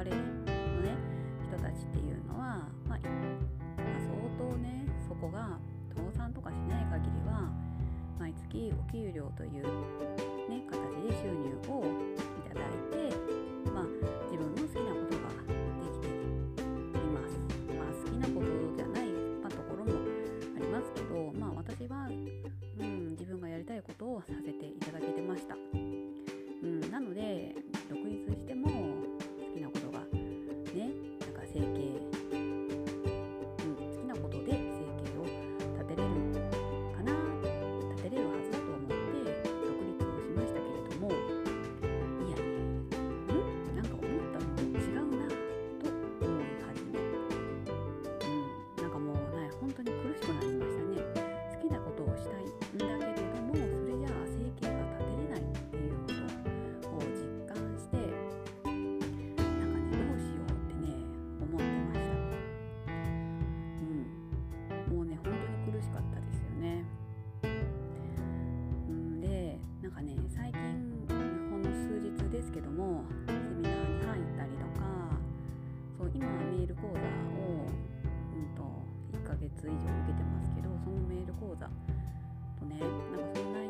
われのね人たちっていうのは、まあ、まあ、相当ねそこが倒産とかしない限りは毎月お給料という、ね、形で収入をいただいて、まあんかね最近ほんの数日ですけどもセミナーに入ったりとかそう今はメール講座を、うんと、1ヶ月以上受けてますけどそのメール講座とねなんかそんな容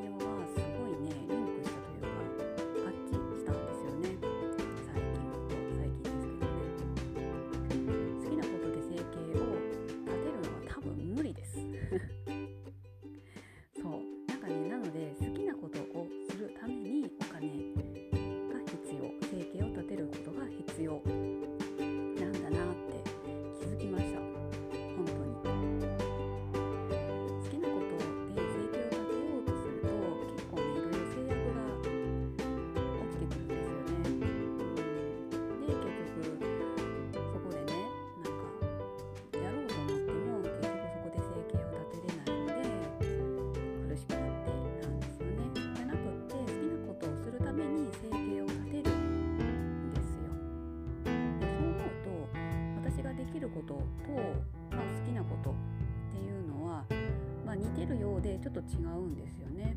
でちょっと違うんですよね。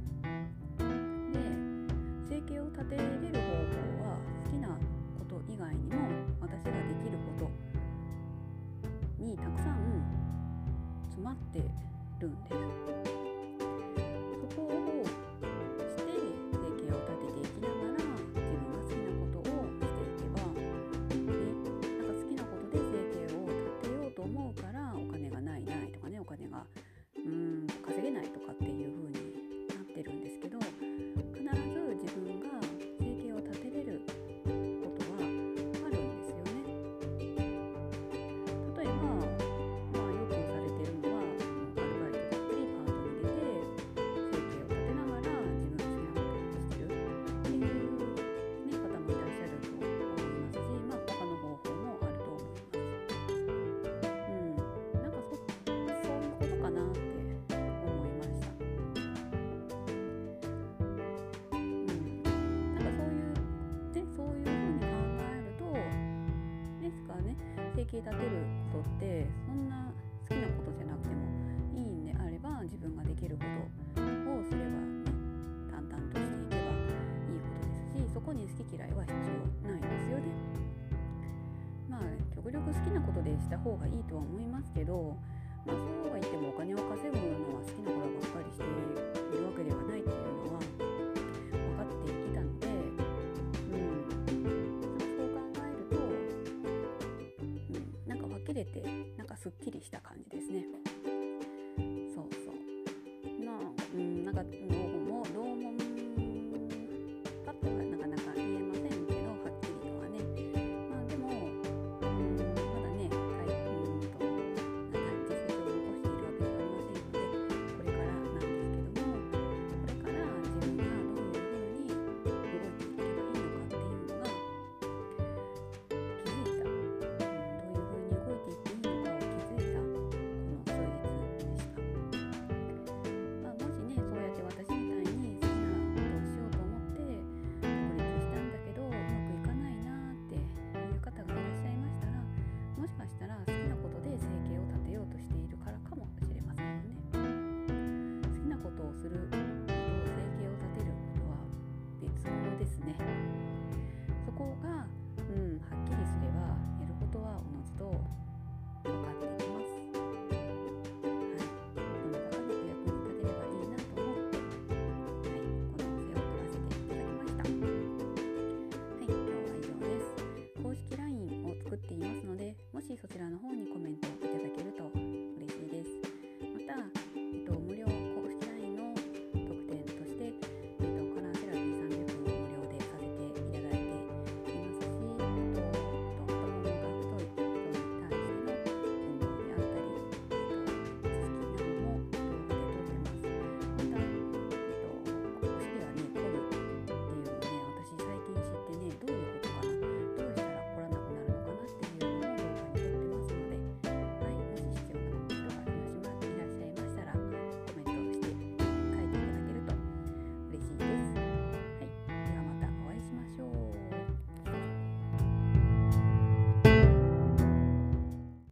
で生計を立てれる方法は好きなこと以外にも私ができることにたくさん詰まってるんです。き立てることってそんな好きなことじゃなくてもいいんであれば自分ができることをすれば、ね、淡々としていけばいいことですしそこに好き嫌いは必要ないですよね。まあ極力好きなことでした方がいいとは思いますけど、まあ、そうは言ってもお金を稼ぐのは好きなことばっかりしているわけではないっていうのはすっきりした感じですね。ことはおのずと分かっていきます。